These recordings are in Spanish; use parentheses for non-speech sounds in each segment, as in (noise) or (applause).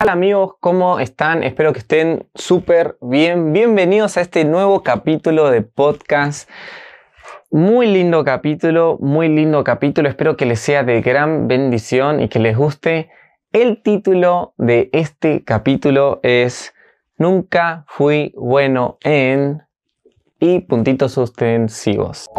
Hola amigos? ¿Cómo están? Espero que estén súper bien. Bienvenidos a este nuevo capítulo de podcast. Muy lindo capítulo, muy lindo capítulo. Espero que les sea de gran bendición y que les guste. El título de este capítulo es Nunca fui bueno en y puntitos suspensivos.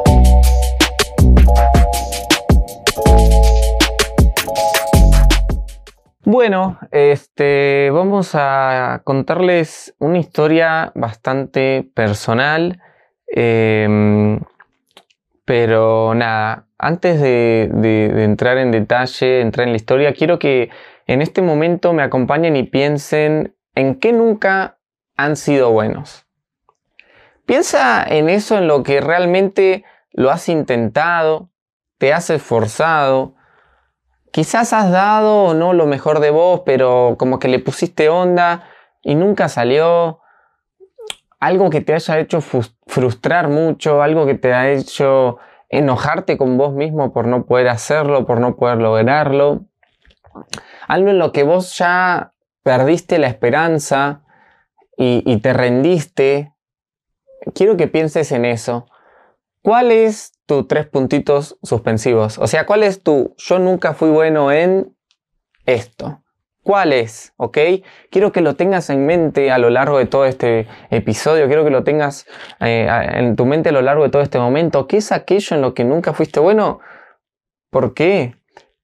Bueno, este, vamos a contarles una historia bastante personal, em, pero nada, antes de, de, entrar en detalle, entrar en la historia, quiero que en este momento me acompañen y piensen en qué nunca han sido buenos. Piensa en eso, en lo que realmente lo has intentado, te has esforzado, quizás has dado o no lo mejor de vos, pero como que le pusiste onda y nunca salió. Algo que te haya hecho frustrar mucho, algo que te ha hecho enojarte con vos mismo por no poder hacerlo, por no poder lograrlo. Algo en lo que vos ya perdiste la esperanza y, y te rendiste. Quiero que pienses en eso. ¿Cuál es tu tres puntitos suspensivos? O sea, ¿cuál es tu yo nunca fui bueno en esto? ¿Cuál es? ¿Ok? Quiero que lo tengas en mente a lo largo de todo este episodio, quiero que lo tengas eh, en tu mente a lo largo de todo este momento. ¿Qué es aquello en lo que nunca fuiste bueno? ¿Por qué?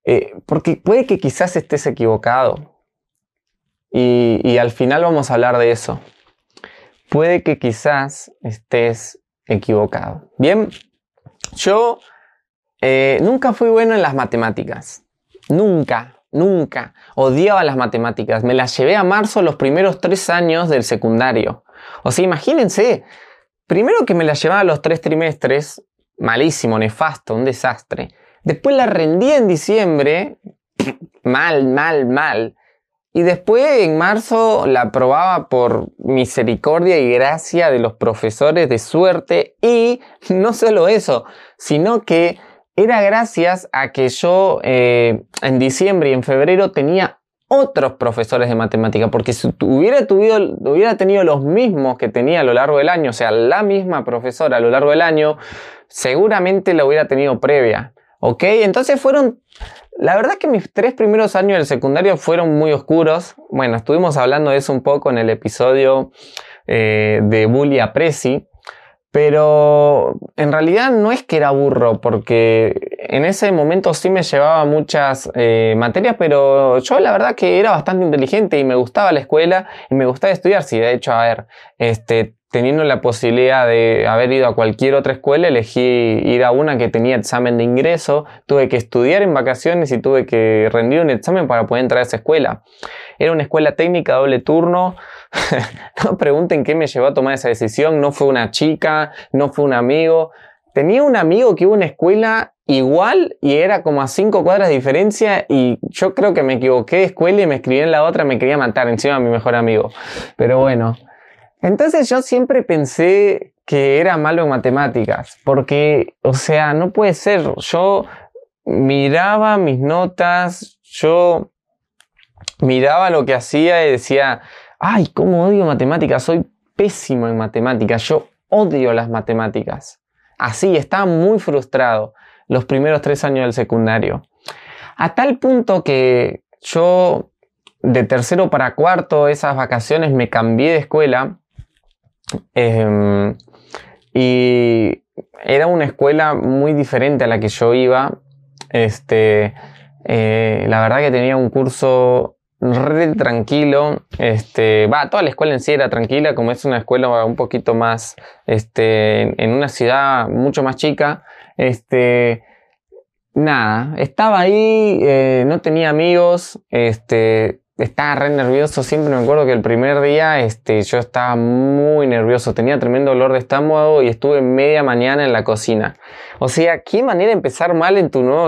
Eh, porque puede que quizás estés equivocado. Y al final vamos a hablar de eso. Puede que quizás estés equivocado. Bien, yo eh, nunca fui bueno en las matemáticas. Nunca, nunca. Odiaba las matemáticas. Me las llevé a marzo los primeros tres años del secundario. O sea, imagínense, primero que me las llevaba los tres trimestres, malísimo, nefasto, un desastre. Después la rendí en diciembre, (coughs) mal, mal, mal. Y después en marzo la aprobaba por misericordia y gracia de los profesores de suerte. Y no solo eso, sino que era gracias a que yo eh, en diciembre y en febrero tenía otros profesores de matemática, porque si hubiera, hubiera tenido los mismos que tenía a lo largo del año, o sea, la misma profesora a lo largo del año, seguramente la hubiera tenido previa. ¿Ok? Entonces fueron la verdad que mis tres primeros años del secundario fueron muy oscuros. Bueno, estuvimos hablando de eso un poco en el episodio eh, de Bully a Prezi. Pero en realidad no es que era burro, porque en ese momento sí me llevaba muchas eh, materias, pero yo la verdad que era bastante inteligente y me gustaba la escuela y me gustaba estudiar. Sí, de hecho, a ver, este, teniendo la posibilidad de haber ido a cualquier otra escuela, elegí ir a una que tenía examen de ingreso, tuve que estudiar en vacaciones y tuve que rendir un examen para poder entrar a esa escuela. Era una escuela técnica doble turno. (laughs) no pregunten qué me llevó a tomar esa decisión, no fue una chica, no fue un amigo. Tenía un amigo que iba a una escuela igual y era como a cinco cuadras de diferencia y yo creo que me equivoqué de escuela y me escribí en la otra, me quería matar encima a mi mejor amigo. Pero bueno, entonces yo siempre pensé que era malo en matemáticas, porque, o sea, no puede ser. Yo miraba mis notas, yo miraba lo que hacía y decía, ay, cómo odio matemáticas, soy pésimo en matemáticas, yo odio las matemáticas. Así, estaba muy frustrado los primeros tres años del secundario. A tal punto que yo de tercero para cuarto, esas vacaciones, me cambié de escuela Em, y era una escuela muy diferente a la que yo iba. Este, eh, la verdad que tenía un curso re tranquilo. Este, va, toda la escuela en sí era tranquila, como es una escuela un poquito más, este, en una ciudad mucho más chica. Este, nada, estaba ahí, eh, no tenía amigos, este, estaba re nervioso. Siempre me acuerdo que el primer día este, yo estaba muy nervioso. Tenía tremendo dolor de estómago y estuve media mañana en la cocina. O sea, qué manera de empezar mal en tu nuevo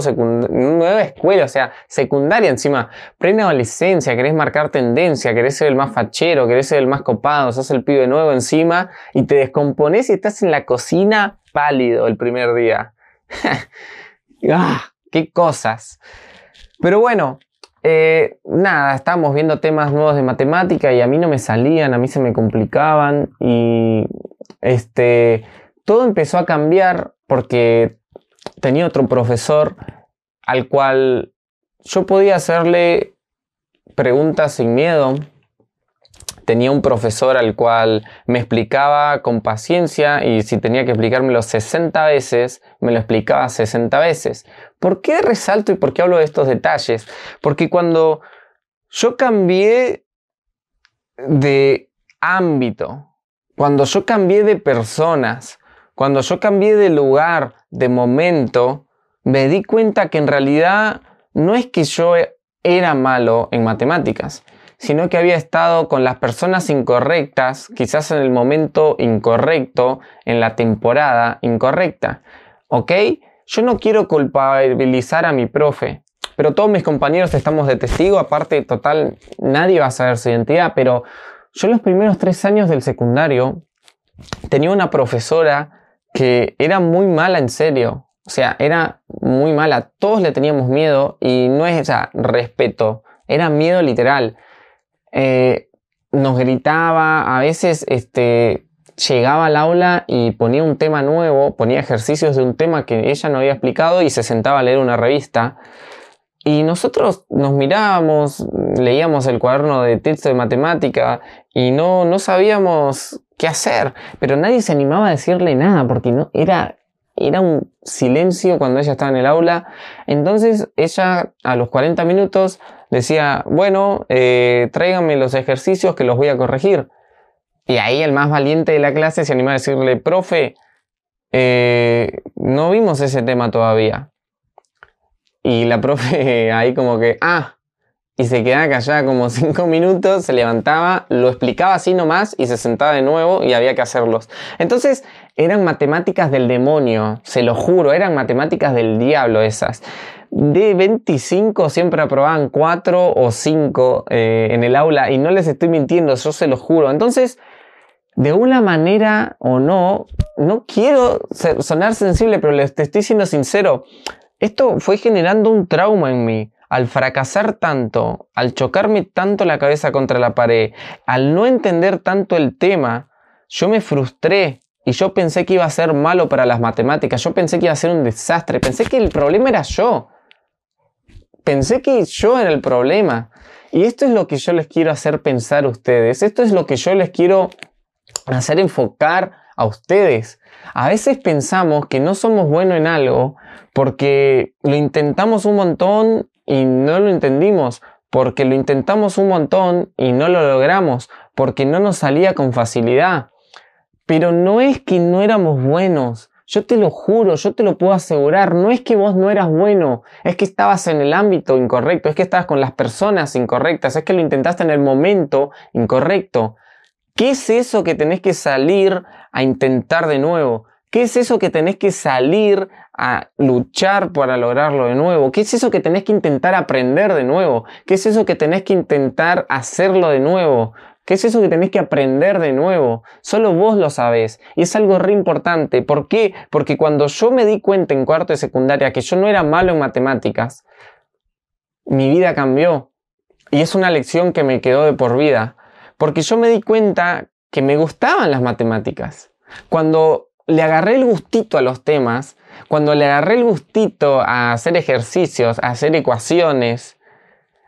nueva escuela. O sea, secundaria encima. Plena adolescencia, querés marcar tendencia, querés ser el más fachero, querés ser el más copado, sos el pibe nuevo encima y te descompones y estás en la cocina pálido el primer día. (laughs) ¡Ah! ¡Qué cosas! Pero bueno, eh, nada, estábamos viendo temas nuevos de matemática y a mí no me salían, a mí se me complicaban y este, todo empezó a cambiar porque tenía otro profesor al cual yo podía hacerle preguntas sin miedo. Tenía un profesor al cual me explicaba con paciencia y si tenía que explicármelo 60 veces, me lo explicaba 60 veces. ¿Por qué resalto y por qué hablo de estos detalles? Porque cuando yo cambié de ámbito, cuando yo cambié de personas, cuando yo cambié de lugar, de momento, me di cuenta que en realidad no es que yo era malo en matemáticas, sino que había estado con las personas incorrectas, quizás en el momento incorrecto, en la temporada incorrecta. ¿Ok? Yo no quiero culpabilizar a mi profe, pero todos mis compañeros estamos de testigo, aparte total, nadie va a saber su identidad, pero yo los primeros tres años del secundario tenía una profesora que era muy mala en serio. O sea, era muy mala. Todos le teníamos miedo y no es esa respeto, era miedo literal. Eh, nos gritaba, a veces este, llegaba al aula y ponía un tema nuevo, ponía ejercicios de un tema que ella no había explicado y se sentaba a leer una revista. Y nosotros nos mirábamos, leíamos el cuaderno de texto de matemática y no, no sabíamos qué hacer, pero nadie se animaba a decirle nada porque no, era, era un silencio cuando ella estaba en el aula. Entonces ella a los 40 minutos decía, bueno, eh, tráiganme los ejercicios que los voy a corregir. Y ahí el más valiente de la clase se animaba a decirle, profe, eh, no vimos ese tema todavía. Y la (laughs) profe ahí como que, ah, y se quedaba callada como (laughs) cinco minutos, se levantaba, lo explicaba así nomás y se sentaba de nuevo y había que hacerlos. Entonces eran matemáticas del demonio, se lo juro, eran matemáticas del diablo esas. De 25 siempre aprobaban 4 o 5 eh, en el aula y no les estoy mintiendo, yo se lo juro. Entonces, de una manera o no, no quiero sonar sensible, pero les estoy siendo sincero, esto fue generando un trauma en mí al fracasar tanto, al chocarme tanto la cabeza contra la pared, al no entender tanto el tema, yo me frustré y yo pensé que iba a ser malo para las matemáticas, yo pensé que iba a ser un desastre, pensé que el problema era yo. Pensé que yo era el problema. Y esto es lo que yo les quiero hacer pensar a ustedes, esto es lo que yo les quiero hacer enfocar a ustedes. A veces pensamos que no somos buenos en algo porque lo intentamos un montón y no lo entendimos, porque lo intentamos un montón y no lo logramos, porque no nos salía con facilidad. Pero no es que no éramos buenos, yo te lo juro, yo te lo puedo asegurar, no es que vos no eras bueno, es que estabas en el ámbito incorrecto, es que estabas con las personas incorrectas, es que lo intentaste en el momento incorrecto. ¿Qué es eso que tenés que salir a intentar de nuevo? ¿Qué es eso que tenés que salir a luchar para lograrlo de nuevo? ¿Qué es eso que tenés que intentar aprender de nuevo? ¿Qué es eso que tenés que intentar hacerlo de nuevo? ¿Qué es eso que tenés que aprender de nuevo? Solo vos lo sabés. Y es algo re importante. ¿Por qué? Porque cuando yo me di cuenta en cuarto de secundaria que yo no era malo en matemáticas, mi vida cambió. Y es una lección que me quedó de por vida. Porque yo me di cuenta que me gustaban las matemáticas. Cuando le agarré el gustito a los temas, cuando le agarré el gustito a hacer ejercicios, a hacer ecuaciones,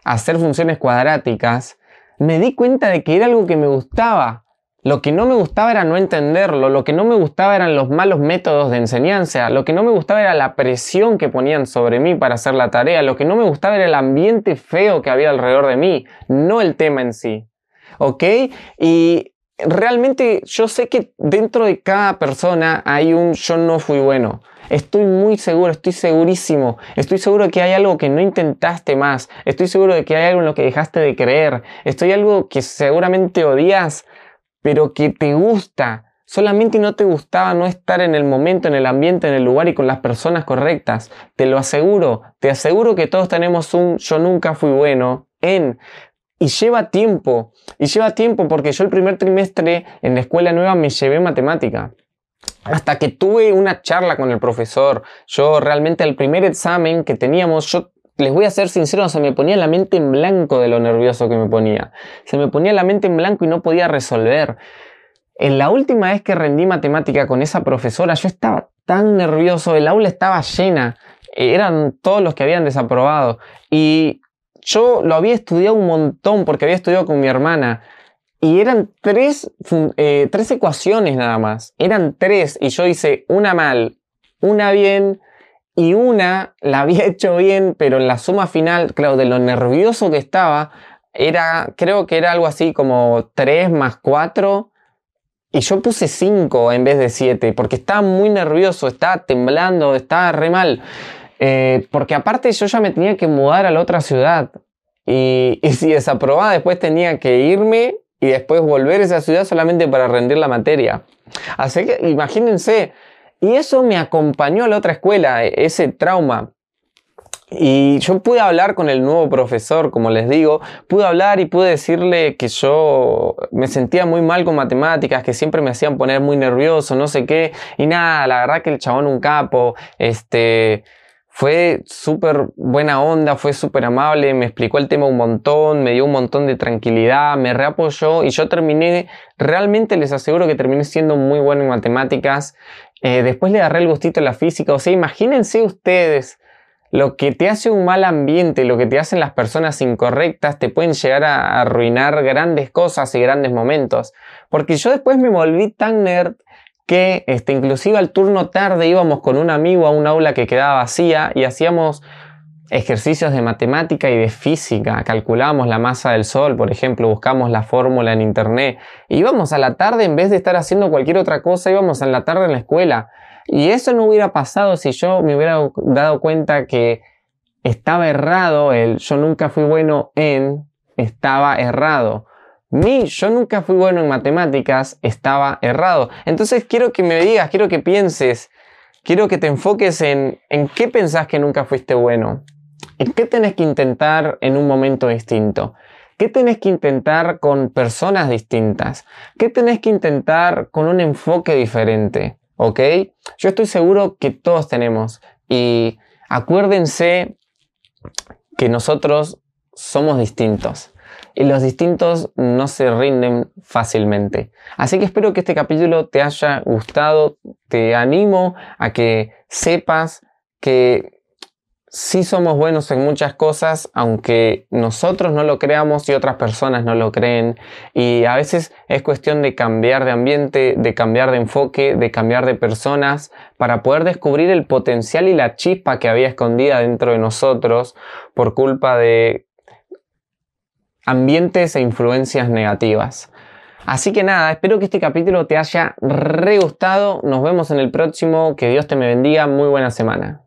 a hacer funciones cuadráticas, me di cuenta de que era algo que me gustaba. Lo que no me gustaba era no entenderlo, lo que no me gustaba eran los malos métodos de enseñanza, lo que no me gustaba era la presión que ponían sobre mí para hacer la tarea, lo que no me gustaba era el ambiente feo que había alrededor de mí, no el tema en sí. ¿Ok? Y realmente yo sé que dentro de cada persona hay un yo no fui bueno. Estoy muy seguro, estoy segurísimo. Estoy seguro de que hay algo que no intentaste más. Estoy seguro de que hay algo en lo que dejaste de creer. Estoy algo que seguramente odias, pero que te gusta. Solamente no te gustaba no estar en el momento, en el ambiente, en el lugar y con las personas correctas. Te lo aseguro. Te aseguro que todos tenemos un yo nunca fui bueno en y lleva tiempo, y lleva tiempo porque yo el primer trimestre en la escuela nueva me llevé matemática. Hasta que tuve una charla con el profesor, yo realmente el primer examen que teníamos, yo les voy a ser sincero, se me ponía la mente en blanco de lo nervioso que me ponía. Se me ponía la mente en blanco y no podía resolver. En la última vez que rendí matemática con esa profesora, yo estaba tan nervioso, el aula estaba llena, eran todos los que habían desaprobado. Y yo lo había estudiado un montón porque había estudiado con mi hermana. Y eran tres, eh, tres ecuaciones nada más. Eran tres y yo hice una mal, una bien y una la había (laughs) hecho bien, pero en la suma final, claro, de lo nervioso que estaba, era, creo que era algo así como 3 más 4 y yo puse 5 en vez de 7 porque estaba muy nervioso, estaba temblando, estaba re mal. Eh, porque aparte yo ya me tenía que mudar a la otra ciudad y, (laughs) y si desaprobaba después tenía que irme y después volver a esa ciudad solamente para rendir la materia. Así que imagínense, y eso me acompañó a la otra escuela, e, ese trauma. Y yo pude hablar con el nuevo profesor, como les digo, pude hablar y pude decirle que yo me sentía muy mal con matemáticas, que siempre me hacían poner muy nervioso, no sé qué, y nada, la verdad que el chabón un capo, este, fue súper buena onda, fue súper amable, me explicó el tema un montón, me dio un montón de tranquilidad, me reapoyó y yo terminé, realmente les aseguro que terminé siendo muy bueno en matemáticas. Eh, después le agarré el gustito a la física, o sea, imagínense ustedes lo que te hace un mal ambiente, lo que te hacen las personas incorrectas, te pueden llegar a arruinar grandes cosas y grandes momentos. Porque yo después me volví tan nerd que este, inclusive al turno tarde íbamos con un amigo a un aula que quedaba vacía y hacíamos ejercicios de matemática y de física, calculábamos la masa del sol, por ejemplo, buscamos la fórmula en internet, íbamos a la tarde en vez de estar haciendo cualquier otra cosa, íbamos a la tarde en la escuela. Y eso no hubiera pasado si yo me hubiera dado cuenta que estaba errado el yo nunca fui bueno en, estaba errado mi yo nunca fui bueno en matemáticas estaba errado. Entonces quiero que me digas, quiero que pienses, quiero que te enfoques en, en qué pensás que nunca fuiste bueno. ¿En qué tenés que intentar en un momento distinto? ¿Qué tenés que intentar con personas distintas? ¿Qué tenés que intentar con un enfoque diferente? ¿Ok? Yo estoy seguro que todos tenemos. Y acuérdense que nosotros somos distintos y los distintos no se rinden fácilmente. Así que espero que este capítulo te haya gustado, te animo a que sepas que sí somos buenos en muchas cosas, aunque nosotros no lo creamos y otras personas no lo creen. Y a veces es cuestión de cambiar de ambiente, de cambiar de enfoque, de cambiar de personas, para poder descubrir el potencial y la chispa que había escondida dentro de nosotros por culpa de ambientes e influencias negativas. Así que nada, espero que este capítulo te haya re gustado. Nos vemos en el próximo. Que Dios te me bendiga. Muy buena semana.